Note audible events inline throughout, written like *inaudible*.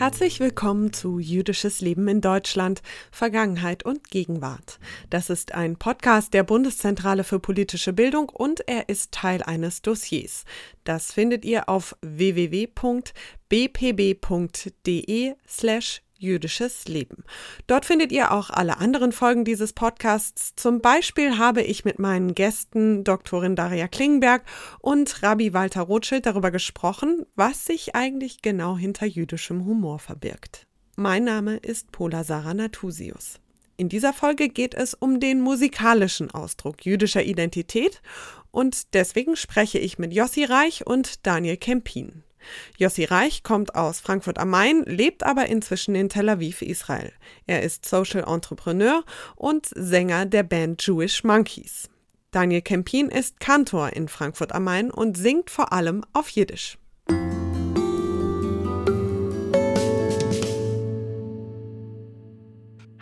Herzlich willkommen zu Jüdisches Leben in Deutschland, Vergangenheit und Gegenwart. Das ist ein Podcast der Bundeszentrale für politische Bildung und er ist Teil eines Dossiers. Das findet ihr auf www.bpb.de slash jüdisches Leben. Dort findet ihr auch alle anderen Folgen dieses Podcasts. Zum Beispiel habe ich mit meinen Gästen Doktorin Daria Klingenberg und Rabbi Walter Rothschild darüber gesprochen, was sich eigentlich genau hinter jüdischem Humor verbirgt. Mein Name ist Pola Sarah Natusius. In dieser Folge geht es um den musikalischen Ausdruck jüdischer Identität und deswegen spreche ich mit Jossi Reich und Daniel Kempin. Jossi Reich kommt aus Frankfurt am Main, lebt aber inzwischen in Tel Aviv, Israel. Er ist Social Entrepreneur und Sänger der Band Jewish Monkeys. Daniel Kempin ist Kantor in Frankfurt am Main und singt vor allem auf Jiddisch.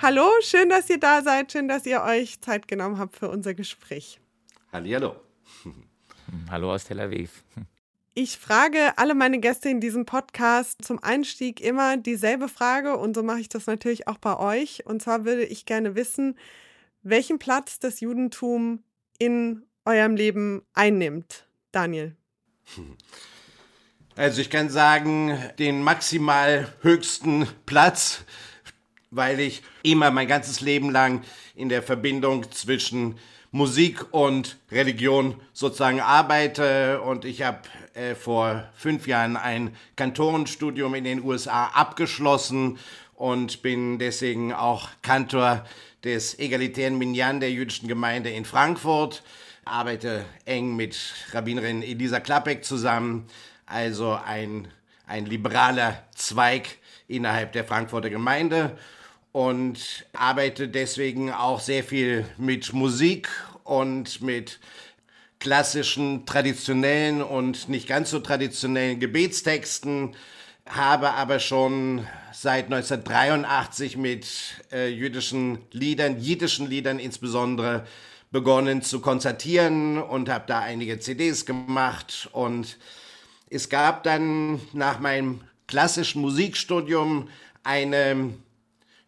Hallo, schön, dass ihr da seid, schön, dass ihr euch Zeit genommen habt für unser Gespräch. Hallihallo. Hallo aus Tel Aviv. Ich frage alle meine Gäste in diesem Podcast zum Einstieg immer dieselbe Frage und so mache ich das natürlich auch bei euch. Und zwar würde ich gerne wissen, welchen Platz das Judentum in eurem Leben einnimmt. Daniel. Also ich kann sagen, den maximal höchsten Platz, weil ich immer mein ganzes Leben lang in der Verbindung zwischen Musik und Religion sozusagen arbeite. Und ich habe äh, vor fünf Jahren ein Kantorenstudium in den USA abgeschlossen und bin deswegen auch Kantor des egalitären Minyan der jüdischen Gemeinde in Frankfurt, arbeite eng mit Rabbinerin Elisa Klappek zusammen, also ein, ein liberaler Zweig innerhalb der Frankfurter Gemeinde und arbeite deswegen auch sehr viel mit Musik und mit klassischen, traditionellen und nicht ganz so traditionellen Gebetstexten, habe aber schon seit 1983 mit äh, jüdischen Liedern, jiddischen Liedern insbesondere, begonnen zu konzertieren und habe da einige CDs gemacht. Und es gab dann nach meinem klassischen Musikstudium eine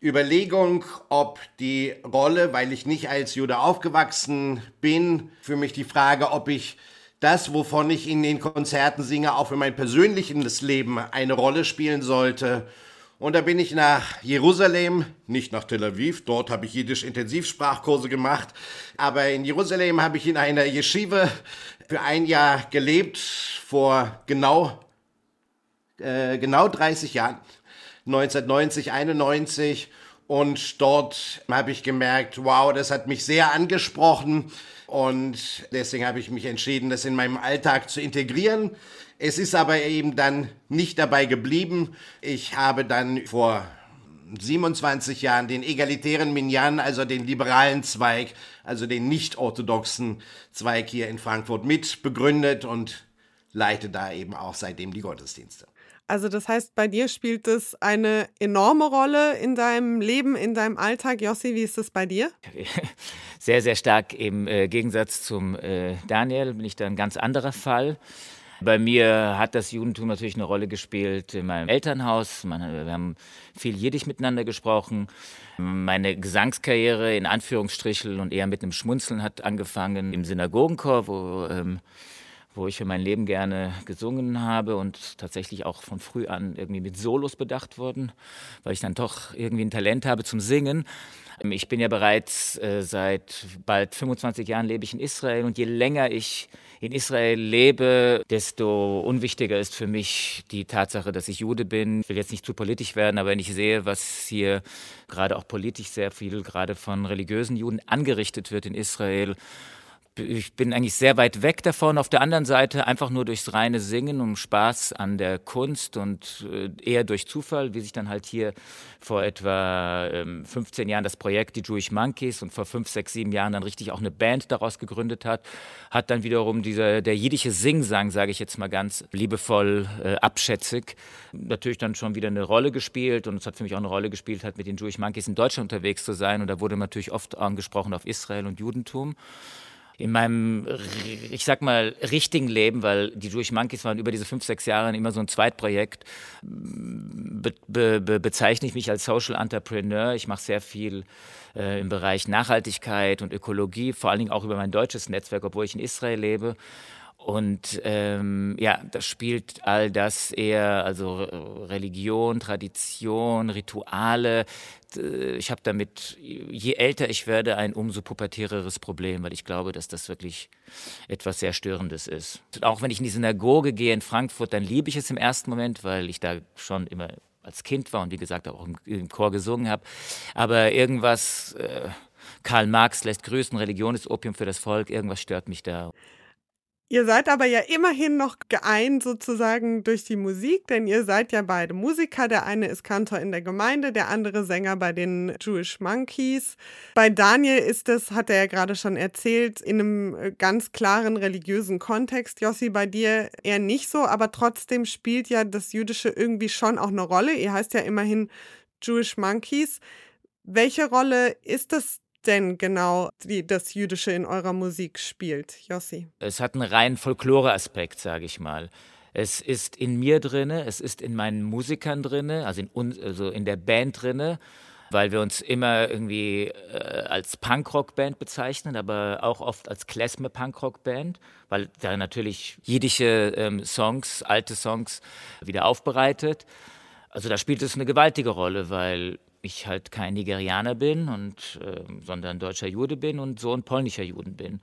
Überlegung, ob die Rolle, weil ich nicht als Jude aufgewachsen bin, für mich die Frage, ob ich das, wovon ich in den Konzerten singe, auch für mein persönliches Leben eine Rolle spielen sollte. Und da bin ich nach Jerusalem, nicht nach Tel Aviv, dort habe ich jiddisch Intensivsprachkurse gemacht, aber in Jerusalem habe ich in einer Yeshiva für ein Jahr gelebt, vor genau, äh, genau 30 Jahren. 1990, 91 und dort habe ich gemerkt, wow, das hat mich sehr angesprochen und deswegen habe ich mich entschieden, das in meinem Alltag zu integrieren. Es ist aber eben dann nicht dabei geblieben. Ich habe dann vor 27 Jahren den egalitären Minyan, also den liberalen Zweig, also den nicht orthodoxen Zweig hier in Frankfurt mit begründet und leite da eben auch seitdem die Gottesdienste. Also das heißt, bei dir spielt es eine enorme Rolle in deinem Leben, in deinem Alltag. Jossi, wie ist es bei dir? *laughs* Sehr, sehr stark im äh, Gegensatz zum äh, Daniel bin ich da ein ganz anderer Fall. Bei mir hat das Judentum natürlich eine Rolle gespielt in meinem Elternhaus. wir haben viel Jiddisch miteinander gesprochen. Meine Gesangskarriere in Anführungsstrichen und eher mit einem Schmunzeln hat angefangen im Synagogenchor, wo ähm, wo ich für mein Leben gerne gesungen habe und tatsächlich auch von früh an irgendwie mit Solos bedacht worden, weil ich dann doch irgendwie ein Talent habe zum Singen. Ich bin ja bereits äh, seit bald 25 Jahren lebe ich in Israel und je länger ich in Israel lebe, desto unwichtiger ist für mich die Tatsache, dass ich Jude bin. Ich will jetzt nicht zu politisch werden, aber wenn ich sehe, was hier gerade auch politisch sehr viel gerade von religiösen Juden angerichtet wird in Israel, ich bin eigentlich sehr weit weg davon. Auf der anderen Seite einfach nur durchs reine Singen, um Spaß an der Kunst und äh, eher durch Zufall, wie sich dann halt hier vor etwa 15 ähm, Jahren das Projekt die Jewish Monkeys und vor 5, 6, 7 Jahren dann richtig auch eine Band daraus gegründet hat, hat dann wiederum dieser, der jiddische Singsang, sage ich jetzt mal ganz liebevoll, äh, abschätzig, natürlich dann schon wieder eine Rolle gespielt und es hat für mich auch eine Rolle gespielt, halt mit den Jewish Monkeys in Deutschland unterwegs zu sein und da wurde natürlich oft angesprochen auf Israel und Judentum. In meinem, ich sag mal, richtigen Leben, weil die Jewish Monkeys waren über diese fünf, sechs Jahre immer so ein Zweitprojekt, be, be, be, bezeichne ich mich als Social Entrepreneur. Ich mache sehr viel äh, im Bereich Nachhaltigkeit und Ökologie, vor allen Dingen auch über mein deutsches Netzwerk, obwohl ich in Israel lebe. Und ähm, ja, das spielt all das eher, also Religion, Tradition, Rituale. Ich habe damit, je älter ich werde, ein umso pubertäreres Problem, weil ich glaube, dass das wirklich etwas sehr Störendes ist. Auch wenn ich in die Synagoge gehe in Frankfurt, dann liebe ich es im ersten Moment, weil ich da schon immer als Kind war und wie gesagt auch im, im Chor gesungen habe. Aber irgendwas, äh, Karl Marx lässt grüßen, Religion ist Opium für das Volk, irgendwas stört mich da. Ihr seid aber ja immerhin noch geeint sozusagen durch die Musik, denn ihr seid ja beide Musiker. Der eine ist Kantor in der Gemeinde, der andere Sänger bei den Jewish Monkeys. Bei Daniel ist es, hat er ja gerade schon erzählt, in einem äh, ganz klaren religiösen Kontext. Jossi, bei dir eher nicht so, aber trotzdem spielt ja das Jüdische irgendwie schon auch eine Rolle. Ihr heißt ja immerhin Jewish Monkeys. Welche Rolle ist das denn genau die, das Jüdische in eurer Musik spielt, Jossi? Es hat einen rein Folklore-Aspekt, sage ich mal. Es ist in mir drinne, es ist in meinen Musikern drinne, also in, uns, also in der Band drinne, weil wir uns immer irgendwie äh, als Punkrock-Band bezeichnen, aber auch oft als Klezmer-Punkrock-Band, weil da natürlich jiddische ähm, Songs, alte Songs wieder aufbereitet. Also da spielt es eine gewaltige Rolle, weil ich halt kein Nigerianer bin, und, äh, sondern deutscher Jude bin und Sohn polnischer Juden bin.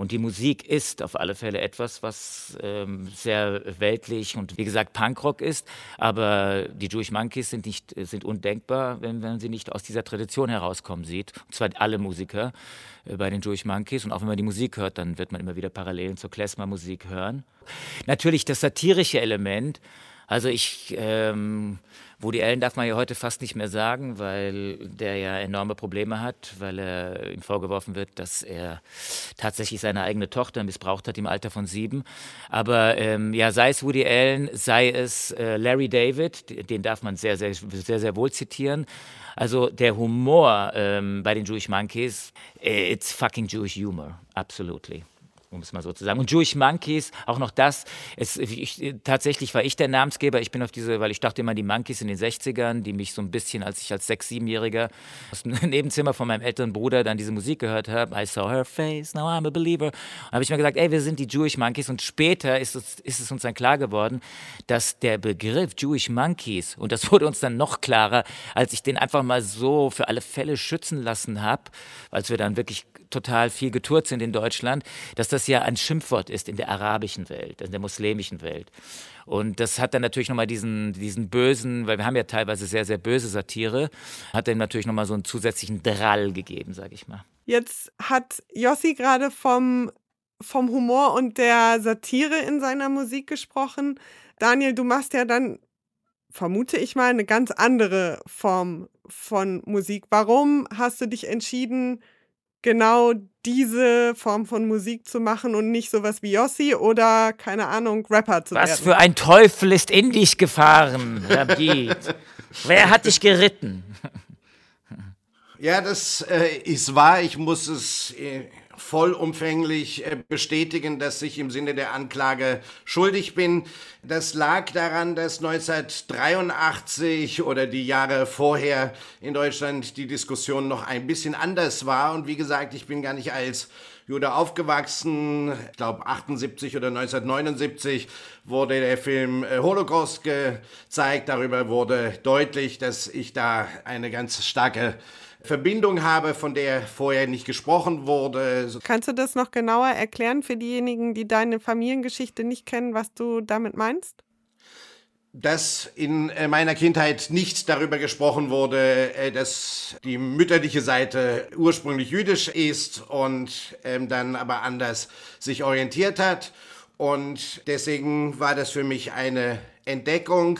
Und die Musik ist auf alle Fälle etwas, was ähm, sehr weltlich und wie gesagt Punkrock ist. Aber die Jewish Monkeys sind, nicht, sind undenkbar, wenn man sie nicht aus dieser Tradition herauskommen sieht. Und zwar alle Musiker äh, bei den Jewish Monkeys. Und auch wenn man die Musik hört, dann wird man immer wieder Parallelen zur Klezmer-Musik hören. Natürlich das satirische Element. Also ich ähm, Woody Allen darf man ja heute fast nicht mehr sagen, weil der ja enorme Probleme hat, weil er ihm vorgeworfen wird, dass er tatsächlich seine eigene Tochter missbraucht hat im Alter von sieben. Aber ähm, ja, sei es Woody Allen, sei es äh, Larry David, den darf man sehr, sehr, sehr, sehr wohl zitieren. Also der Humor ähm, bei den Jewish Monkeys, äh, it's fucking Jewish humor, absolutely um es mal so zu sagen. Und Jewish Monkeys, auch noch das. Es, ich, tatsächlich war ich der Namensgeber. Ich bin auf diese, weil ich dachte immer, die Monkeys in den 60ern, die mich so ein bisschen, als ich als sechs-, siebenjähriger aus dem *laughs* Nebenzimmer von meinem älteren Bruder dann diese Musik gehört habe, I saw her face, now I'm a believer. habe ich mir gesagt, ey, wir sind die Jewish Monkeys. Und später ist es, ist es uns dann klar geworden, dass der Begriff Jewish Monkeys, und das *laughs* wurde uns dann noch klarer, als ich den einfach mal so für alle Fälle schützen lassen habe, als wir dann wirklich total viel getourt sind in Deutschland, dass das ja ein Schimpfwort ist in der arabischen Welt, in der muslimischen Welt. Und das hat dann natürlich nochmal diesen, diesen bösen, weil wir haben ja teilweise sehr, sehr böse Satire, hat dann natürlich nochmal so einen zusätzlichen Drall gegeben, sage ich mal. Jetzt hat Jossi gerade vom, vom Humor und der Satire in seiner Musik gesprochen. Daniel, du machst ja dann, vermute ich mal, eine ganz andere Form von Musik. Warum hast du dich entschieden, genau diese Form von Musik zu machen und nicht sowas wie Yossi oder, keine Ahnung, Rapper zu Was werden. Was für ein Teufel ist in dich gefahren, Rabid? *laughs* Wer hat dich geritten? Ja, das äh, ist wahr. Ich muss es äh, vollumfänglich äh, bestätigen, dass ich im Sinne der Anklage schuldig bin. Das lag daran, dass 1983 oder die Jahre vorher in Deutschland die Diskussion noch ein bisschen anders war. Und wie gesagt, ich bin gar nicht als Jude aufgewachsen. Ich glaube, 78 oder 1979 wurde der Film äh, Holocaust gezeigt. Darüber wurde deutlich, dass ich da eine ganz starke Verbindung habe, von der vorher nicht gesprochen wurde. Kannst du das noch genauer erklären für diejenigen, die deine Familiengeschichte nicht kennen, was du damit meinst? dass in äh, meiner Kindheit nicht darüber gesprochen wurde, äh, dass die mütterliche Seite ursprünglich jüdisch ist und ähm, dann aber anders sich orientiert hat. Und deswegen war das für mich eine Entdeckung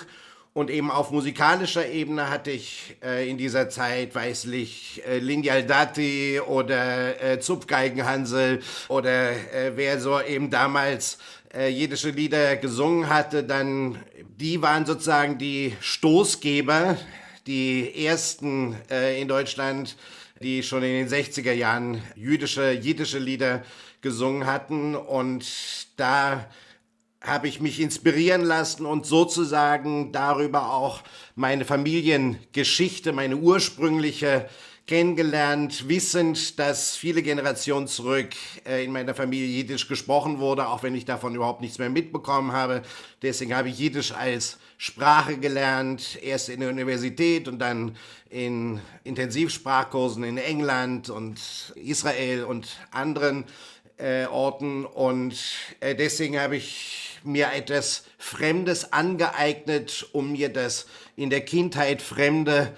und eben auf musikalischer Ebene hatte ich äh, in dieser Zeit weißlich äh, Linjal Dati oder äh, Zupfgeigenhansel oder äh, wer so eben damals äh, jiddische Lieder gesungen hatte, dann die waren sozusagen die Stoßgeber, die ersten äh, in Deutschland die schon in den 60er Jahren jüdische, jiddische Lieder gesungen hatten. Und da habe ich mich inspirieren lassen und sozusagen darüber auch meine Familiengeschichte, meine ursprüngliche kennengelernt, wissend, dass viele Generationen zurück äh, in meiner Familie Jiddisch gesprochen wurde, auch wenn ich davon überhaupt nichts mehr mitbekommen habe. Deswegen habe ich Jiddisch als Sprache gelernt, erst in der Universität und dann in Intensivsprachkursen in England und Israel und anderen äh, Orten. Und äh, deswegen habe ich mir etwas Fremdes angeeignet, um mir das in der Kindheit Fremde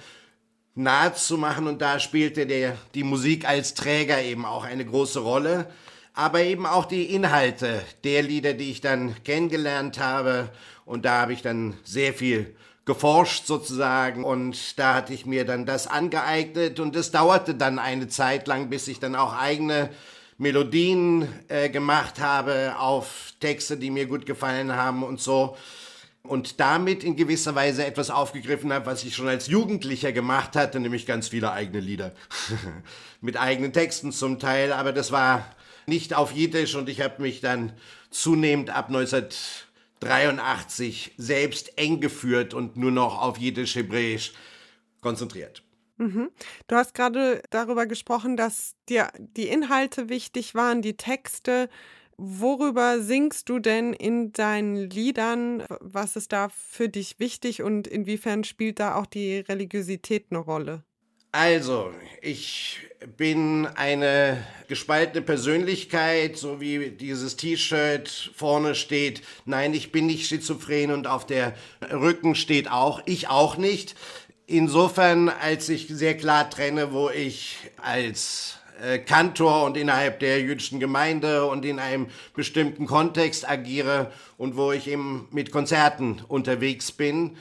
nahe zu machen und da spielte der, die Musik als Träger eben auch eine große Rolle, aber eben auch die Inhalte der Lieder, die ich dann kennengelernt habe. Und da habe ich dann sehr viel geforscht sozusagen. Und da hatte ich mir dann das angeeignet. Und es dauerte dann eine Zeit lang, bis ich dann auch eigene Melodien äh, gemacht habe auf Texte, die mir gut gefallen haben und so und damit in gewisser Weise etwas aufgegriffen habe, was ich schon als Jugendlicher gemacht hatte, nämlich ganz viele eigene Lieder. *laughs* Mit eigenen Texten zum Teil, aber das war nicht auf Jiddisch und ich habe mich dann zunehmend ab 1983 selbst eng geführt und nur noch auf Jiddisch-Hebräisch konzentriert. Mhm. Du hast gerade darüber gesprochen, dass dir die Inhalte wichtig waren, die Texte. Worüber singst du denn in deinen Liedern? Was ist da für dich wichtig und inwiefern spielt da auch die Religiosität eine Rolle? Also, ich bin eine gespaltene Persönlichkeit, so wie dieses T-Shirt vorne steht. Nein, ich bin nicht schizophren und auf der Rücken steht auch, ich auch nicht. Insofern, als ich sehr klar trenne, wo ich als äh, Kantor und innerhalb der jüdischen Gemeinde und in einem bestimmten Kontext agiere und wo ich eben mit Konzerten unterwegs bin.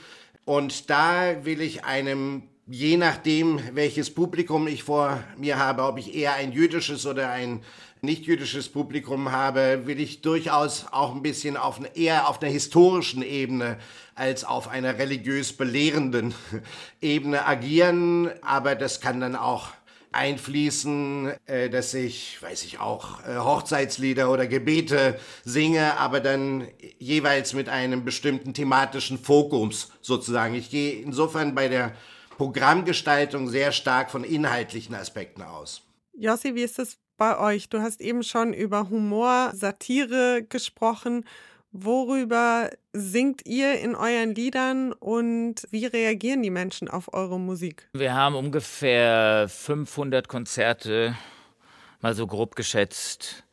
Und da will ich einem, je nachdem, welches Publikum ich vor mir habe, ob ich eher ein jüdisches oder ein nicht-jüdisches Publikum habe, will ich durchaus auch ein bisschen auf eher auf einer historischen Ebene als auf einer religiös belehrenden *laughs* Ebene agieren. Aber das kann dann auch einfließen, äh, dass ich, weiß ich auch, äh, Hochzeitslieder oder Gebete singe, aber dann jeweils mit einem bestimmten thematischen Fokus sozusagen. Ich gehe insofern bei der Programmgestaltung sehr stark von inhaltlichen Aspekten aus. Jossi, wie ist es bei euch? Du hast eben schon über Humor, Satire gesprochen. Worüber singt ihr in euren Liedern und wie reagieren die Menschen auf eure Musik? Wir haben ungefähr 500 Konzerte, mal so grob geschätzt,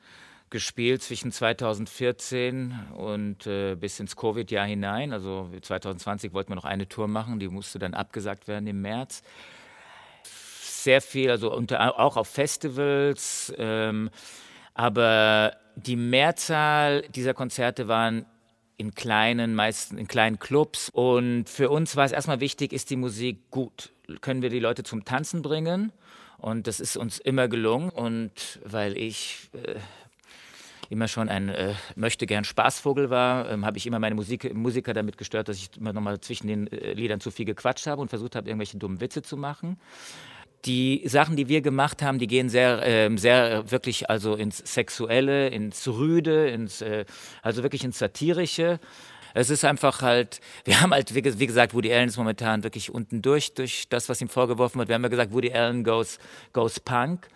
gespielt zwischen 2014 und äh, bis ins Covid-Jahr hinein. Also 2020 wollten wir noch eine Tour machen, die musste dann abgesagt werden im März. Sehr viel, also unter, auch auf Festivals. Ähm, aber die Mehrzahl dieser Konzerte waren in kleinen, meisten in kleinen Clubs. Und für uns war es erstmal wichtig, ist die Musik gut? Können wir die Leute zum Tanzen bringen? Und das ist uns immer gelungen. Und weil ich äh, immer schon ein äh, möchte gern Spaßvogel war, ähm, habe ich immer meine Musik, Musiker damit gestört, dass ich immer noch mal zwischen den äh, Liedern zu viel gequatscht habe und versucht habe, irgendwelche dummen Witze zu machen die Sachen, die wir gemacht haben, die gehen sehr, äh, sehr wirklich also ins Sexuelle, ins Rüde, ins, äh, also wirklich ins Satirische. Es ist einfach halt, wir haben halt, wie, wie, gesagt, Woody Allen ist momentan wirklich unten durch, durch das, was ihm vorgeworfen wird. Wir haben ja gesagt, Woody Allen goes, goes punk.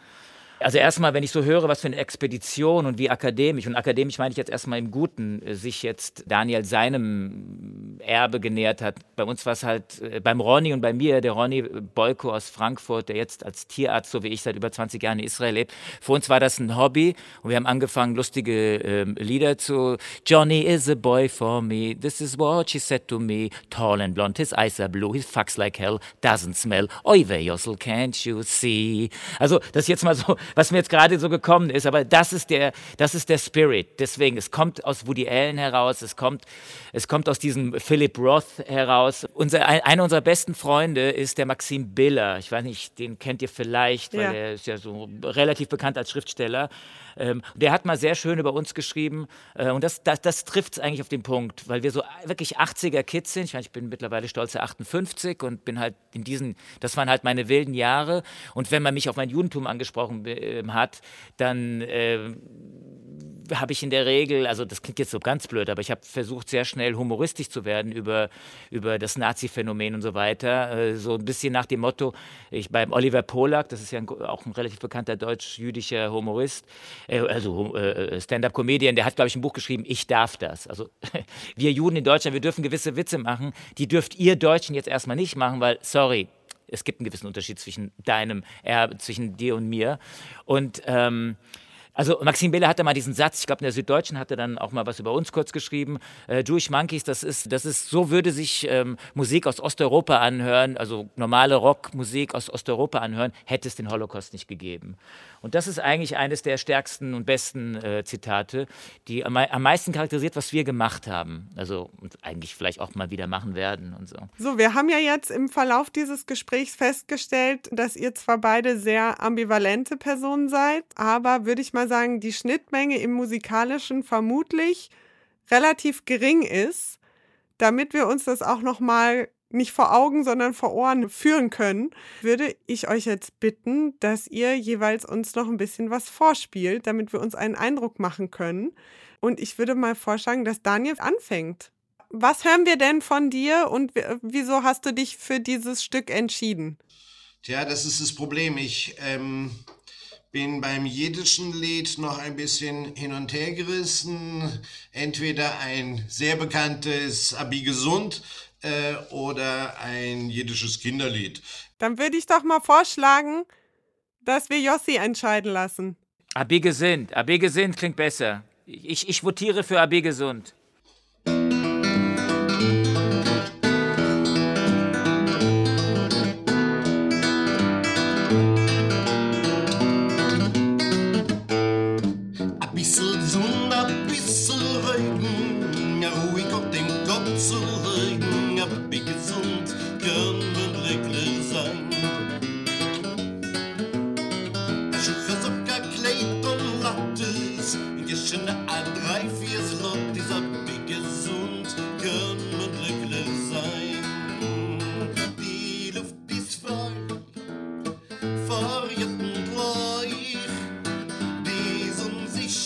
Also erstmal, wenn ich so höre, was für eine Expedition und wie akademisch, und akademisch meine ich jetzt erstmal im Guten, äh, sich jetzt Daniel seinem Erbe genähert hat. Bei uns war es halt, äh, beim Ronny und bei mir, der Ronny Bolko aus Frankfurt, der jetzt als Tierarzt, so wie ich, seit über 20 Jahren in Israel lebt. Für uns war das ein Hobby und wir haben angefangen, lustige äh, Lieder zu, Johnny is a boy for me, this is what she said to me, tall and blonde, his eyes are blue, he fucks like hell, doesn't smell, oi Jossel, can't you see? Also das jetzt mal so was mir jetzt gerade so gekommen ist, aber das ist der, das ist der Spirit. Deswegen, es kommt aus Woody Allen heraus, es kommt, es kommt aus diesem Philip Roth heraus. Unser, einer unserer besten Freunde ist der Maxim Biller. Ich weiß nicht, den kennt ihr vielleicht, weil ja. er ist ja so relativ bekannt als Schriftsteller. Ähm, der hat mal sehr schön über uns geschrieben äh, und das, das, das trifft es eigentlich auf den Punkt, weil wir so wirklich 80er Kids sind. Ich, meine, ich bin mittlerweile stolze 58 und bin halt in diesen, das waren halt meine wilden Jahre. Und wenn man mich auf mein Judentum angesprochen äh, hat, dann äh, habe ich in der Regel, also das klingt jetzt so ganz blöd, aber ich habe versucht, sehr schnell humoristisch zu werden über, über das Nazi-Phänomen und so weiter. Äh, so ein bisschen nach dem Motto, ich beim Oliver Polak, das ist ja ein, auch ein relativ bekannter deutsch-jüdischer Humorist, äh, also äh, Stand-up-Comedian, der hat, glaube ich, ein Buch geschrieben, Ich darf das. Also *laughs* wir Juden in Deutschland, wir dürfen gewisse Witze machen, die dürft ihr Deutschen jetzt erstmal nicht machen, weil, sorry, es gibt einen gewissen Unterschied zwischen deinem, äh, zwischen dir und mir. Und ähm, also Maxim Bele hatte mal diesen Satz, ich glaube in der Süddeutschen hat er dann auch mal was über uns kurz geschrieben, äh, Jewish Monkeys, das ist, das ist, so würde sich ähm, Musik aus Osteuropa anhören, also normale Rockmusik aus Osteuropa anhören, hätte es den Holocaust nicht gegeben. Und das ist eigentlich eines der stärksten und besten äh, Zitate, die am, am, meisten charakterisiert, was wir gemacht haben. Also und eigentlich vielleicht auch mal wieder machen werden und so. So, wir haben ja jetzt im Verlauf dieses Gesprächs festgestellt, dass ihr zwar beide sehr ambivalente Personen seid, aber würde ich mal sagen, die Schnittmenge im musikalischen vermutlich relativ gering ist, damit wir uns das auch noch mal nicht vor Augen, sondern vor Ohren führen können, würde ich euch jetzt bitten, dass ihr jeweils uns noch ein bisschen was vorspielt, damit wir uns einen Eindruck machen können. Und ich würde mal vorschlagen, dass Daniel anfängt. Was hören wir denn von dir und wieso hast du dich für dieses Stück entschieden? Tja, das ist das Problem. Ich ähm, bin beim jiddischen Lied noch ein bisschen hin und her gerissen. Entweder ein sehr bekanntes Abi gesund äh, oder ein jiddisches Kinderlied. Dann würde ich doch mal vorschlagen, dass wir Jossi entscheiden lassen. Abi Gesind. Abi Gesind klingt besser. Ich, ich votiere für Abi Gesund.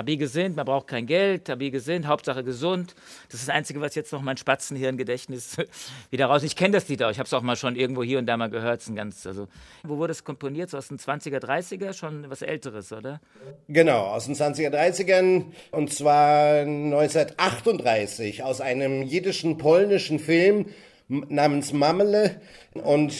Abi gesinnt, man braucht kein Geld, Abi gesinnt, Hauptsache gesund. Das ist das Einzige, was jetzt noch mein Spatzenhirngedächtnis *laughs* wieder raus. Ich kenne das Lied auch, ich habe es auch mal schon irgendwo hier und da mal gehört. Ein ganz, also, wo wurde es komponiert? So aus den 20er, 30er? Schon was Älteres, oder? Genau, aus den 20er, 30ern und zwar 1938 aus einem jiddischen, polnischen Film namens Mamele und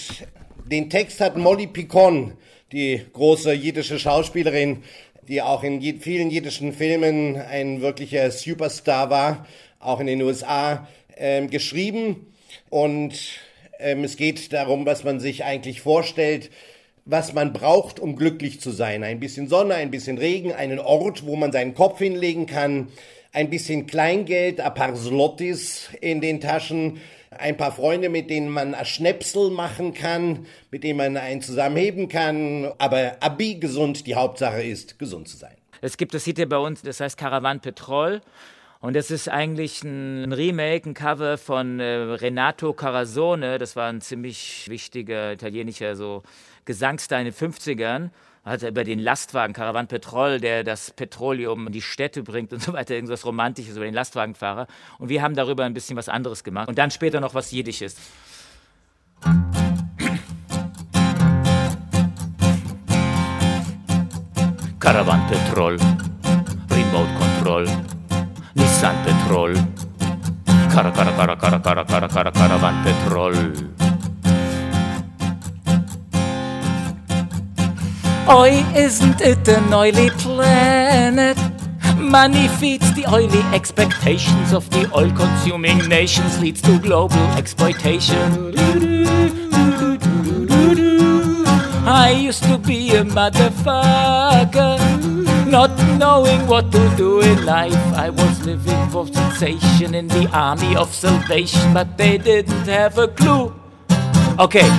den Text hat Molly Picon, die große jiddische Schauspielerin, die auch in vielen jiddischen Filmen ein wirklicher Superstar war, auch in den USA, ähm, geschrieben. Und ähm, es geht darum, was man sich eigentlich vorstellt, was man braucht, um glücklich zu sein. Ein bisschen Sonne, ein bisschen Regen, einen Ort, wo man seinen Kopf hinlegen kann, ein bisschen Kleingeld, ein paar Slottis in den Taschen, ein paar Freunde, mit denen man Schnäpsel machen kann, mit denen man einen zusammenheben kann. Aber Abi gesund, die Hauptsache ist, gesund zu sein. Es gibt das Lied bei uns, das heißt Caravan Petrol. Und das ist eigentlich ein Remake, ein Cover von äh, Renato Carasone. Das war ein ziemlich wichtiger italienischer so Gesangsstar in den 50ern hat er über den Lastwagen Caravan Petrol, der das Petroleum in die Städte bringt und so weiter, irgendwas Romantisches über den Lastwagenfahrer. Und wir haben darüber ein bisschen was anderes gemacht. Und dann später noch was Jiddisches. Caravan Petrol, Remote Control, Nissan Petrol, Kara, Kara, Kara, Kara, Kara, Kara, Kara, Karawanpetrol. Oi, isn't it an oily planet? Money feeds the oily expectations of the oil-consuming nations, leads to global exploitation. I used to be a motherfucker, not knowing what to do in life. I was living for sensation in the army of salvation, but they didn't have a clue. Okay,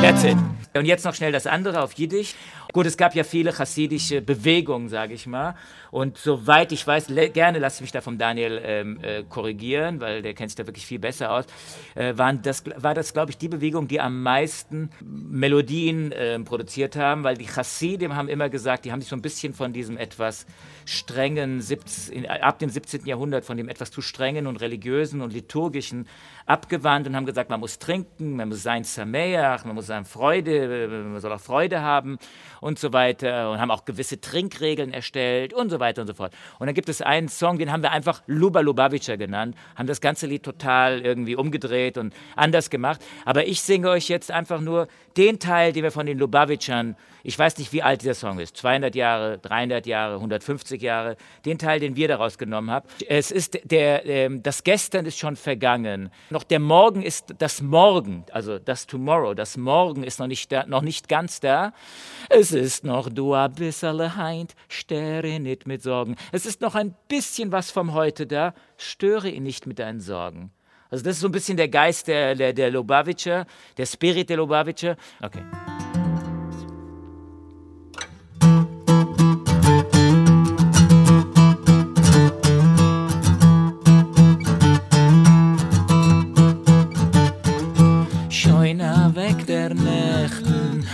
that's it. Und jetzt noch schnell das andere auf Jiddisch. Gut, es gab ja viele chassidische Bewegungen, sage ich mal. Und soweit ich weiß, gerne lasse ich mich da vom Daniel ähm, äh, korrigieren, weil der kennt sich da wirklich viel besser aus, äh, waren das, war das, glaube ich, die Bewegung, die am meisten Melodien äh, produziert haben, weil die Chassidim haben immer gesagt, die haben sich so ein bisschen von diesem etwas strengen, 17, ab dem 17. Jahrhundert, von dem etwas zu strengen und religiösen und liturgischen abgewandt und haben gesagt, man muss trinken, man muss sein Sameach, man muss sein Freude, man soll auch Freude haben und so weiter und haben auch gewisse Trinkregeln erstellt und so weiter und so fort. Und dann gibt es einen Song, den haben wir einfach Luba Lubavitcher genannt, haben das ganze Lied total irgendwie umgedreht und anders gemacht. Aber ich singe euch jetzt einfach nur den Teil, den wir von den Lubavitchern ich weiß nicht, wie alt dieser Song ist, 200 Jahre, 300 Jahre, 150 Jahre, den Teil, den wir daraus genommen haben. Es ist der, äh, das Gestern ist schon vergangen. Noch der Morgen ist das Morgen, also das Tomorrow, das Morgen ist noch nicht, da, noch nicht ganz da. Es ist noch du a bisserle heint, störe nicht mit Sorgen. Es ist noch ein bisschen was vom Heute da, störe ihn nicht mit deinen Sorgen. Also das ist so ein bisschen der Geist der, der, der Lubavitcher, der Spirit der Lubavitcher. Okay.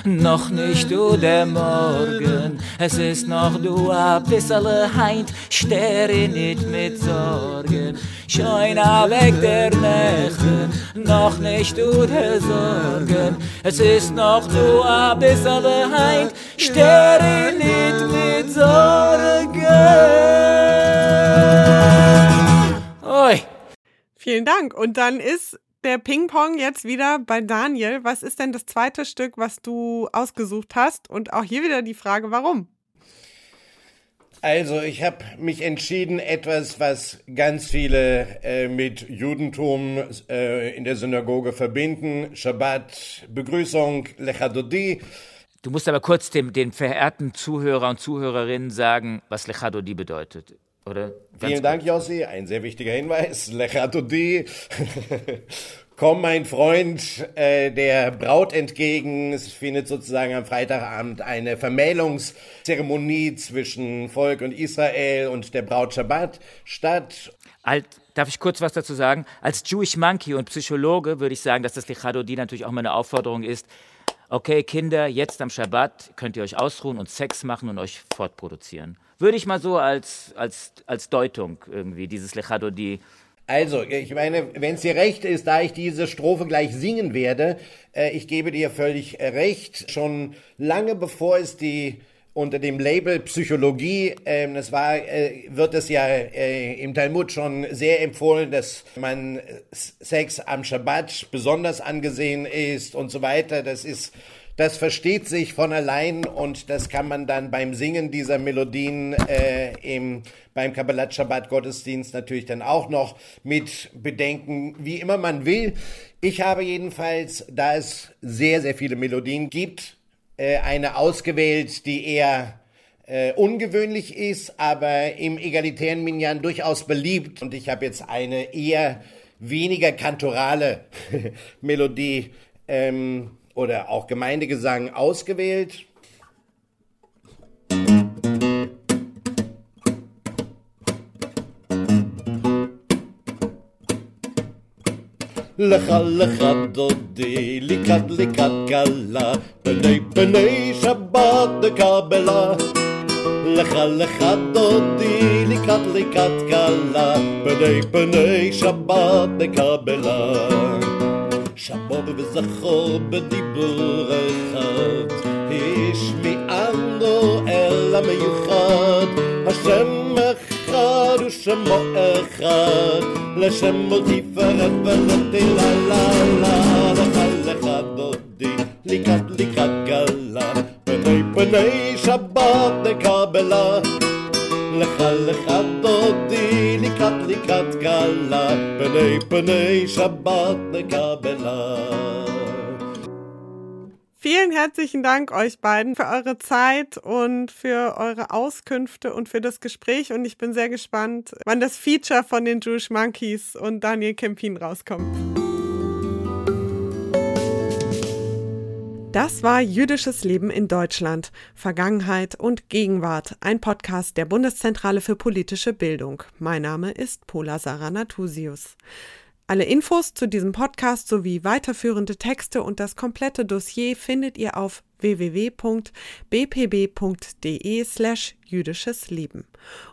Noch nicht du der Morgen, es ist noch du a bissele heint, stere nicht mit Sorgen. Schein weg der Nächte, noch nicht du der Sorgen, es ist noch du a bissele heint, stere nicht mit Sorgen. Oi. Vielen Dank. Und dann ist der Ping-Pong jetzt wieder bei Daniel. Was ist denn das zweite Stück, was du ausgesucht hast? Und auch hier wieder die Frage, warum? Also, ich habe mich entschieden, etwas, was ganz viele äh, mit Judentum äh, in der Synagoge verbinden. Shabbat, Begrüßung, Lechadodi. Du musst aber kurz dem, den verehrten Zuhörer und Zuhörerinnen sagen, was Lechadodi bedeutet. Oder? Vielen. Dank, Jossi. Ein sehr wichtiger Hinweis. Lechatodi. *laughs* Komm, mein Freund, äh, der Braut entgegen. Es findet sozusagen am Freitagabend eine Vermählungszeremonie zwischen Volk und Israel und der Braut Shabbat statt. Alt, darf ich kurz was dazu sagen? Als Jewish Monkey und Psychologe würde ich sagen, dass das Lichadodi natürlich auch meine Aufforderung ist. Okay, Kinder, jetzt am Shabbat könnt ihr euch ausruhen und Sex machen und euch fortproduzieren. Würde ich mal so als, als, als Deutung irgendwie, dieses Lechado di. Also, ich meine, wenn es dir recht ist, da ich diese Strophe gleich singen werde, äh, ich gebe dir völlig äh, recht. Schon lange bevor es die unter dem Label Psychologie, ähm, das war, äh, wird es ja äh, im Talmud schon sehr empfohlen, dass man Sex am Shabbat besonders angesehen ist und so weiter. Das ist das versteht sich von allein und das kann man dann beim Singen dieser Melodien äh, im, beim Kabbalat Shabbat Gottesdienst natürlich dann auch noch mit bedenken, wie immer man will. Ich habe jedenfalls, da es sehr, sehr viele Melodien gibt, äh, eine ausgewählt, die eher äh, ungewöhnlich ist, aber im egalitären Minyan durchaus beliebt. Und ich habe jetzt eine eher weniger kantorale *laughs* Melodie ähm, oder auch Gemeindegesang ausgewählt. לך לך דודי, לקראת לקראת כלה, בני בני שבת דקבלה. לך לך דודי, לקראת לקראת כלה, בני בני שבת דקבלה. שמור וזכור בדיבור אחד, השמיענו אל המיוחד, השם אחד אחד ושמו אחד, לשם עוד תפארת ולתהילה לה לה, לך לך דודי, לקראת לקראת גלה, פני פני שבת נקבלה. לך לך דודי, לקראת גלה, פני פני שבת נקבלה. Vielen herzlichen Dank euch beiden für eure Zeit und für eure Auskünfte und für das Gespräch. Und ich bin sehr gespannt, wann das Feature von den Jewish Monkeys und Daniel Kempin rauskommt. Das war Jüdisches Leben in Deutschland, Vergangenheit und Gegenwart, ein Podcast der Bundeszentrale für politische Bildung. Mein Name ist Pola Sarah Natusius. Alle Infos zu diesem Podcast sowie weiterführende Texte und das komplette Dossier findet ihr auf www.bpb.de slash jüdisches Leben.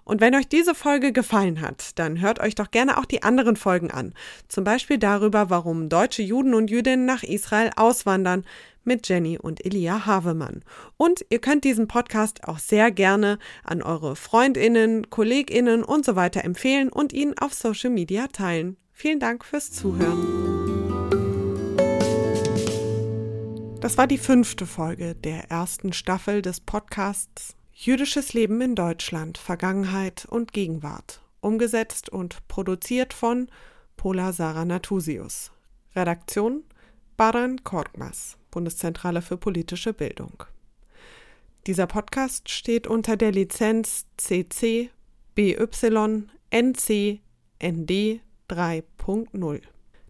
Und wenn euch diese Folge gefallen hat, dann hört euch doch gerne auch die anderen Folgen an. Zum Beispiel darüber, warum deutsche Juden und Jüdinnen nach Israel auswandern mit Jenny und Elia Havemann. Und ihr könnt diesen Podcast auch sehr gerne an eure Freundinnen, Kolleginnen und so weiter empfehlen und ihn auf Social Media teilen. Vielen Dank fürs Zuhören. Das war die fünfte Folge der ersten Staffel des Podcasts Jüdisches Leben in Deutschland, Vergangenheit und Gegenwart, umgesetzt und produziert von Pola Sarah Natusius. Redaktion Baran Korkmaz, Bundeszentrale für politische Bildung. Dieser Podcast steht unter der Lizenz CC BY NC ND 3.0.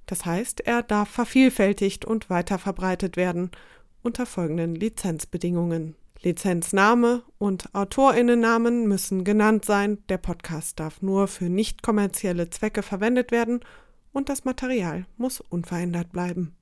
Das heißt, er darf vervielfältigt und weiterverbreitet werden unter folgenden Lizenzbedingungen. Lizenzname und Autorinnennamen müssen genannt sein, der Podcast darf nur für nicht kommerzielle Zwecke verwendet werden und das Material muss unverändert bleiben.